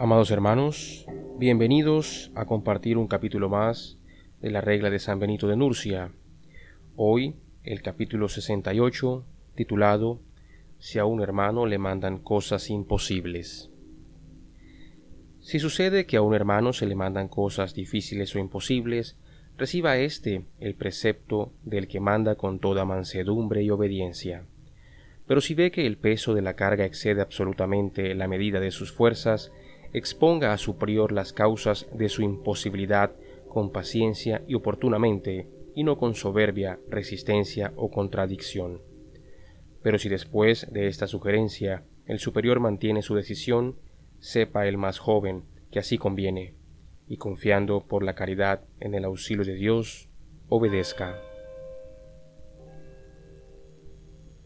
Amados hermanos, bienvenidos a compartir un capítulo más de la regla de San Benito de Nurcia. Hoy el capítulo 68, titulado Si a un hermano le mandan cosas imposibles. Si sucede que a un hermano se le mandan cosas difíciles o imposibles, reciba éste el precepto del que manda con toda mansedumbre y obediencia. Pero si ve que el peso de la carga excede absolutamente la medida de sus fuerzas, exponga a su prior las causas de su imposibilidad con paciencia y oportunamente, y no con soberbia, resistencia o contradicción. Pero si después de esta sugerencia el superior mantiene su decisión, sepa el más joven que así conviene, y confiando por la caridad en el auxilio de Dios, obedezca.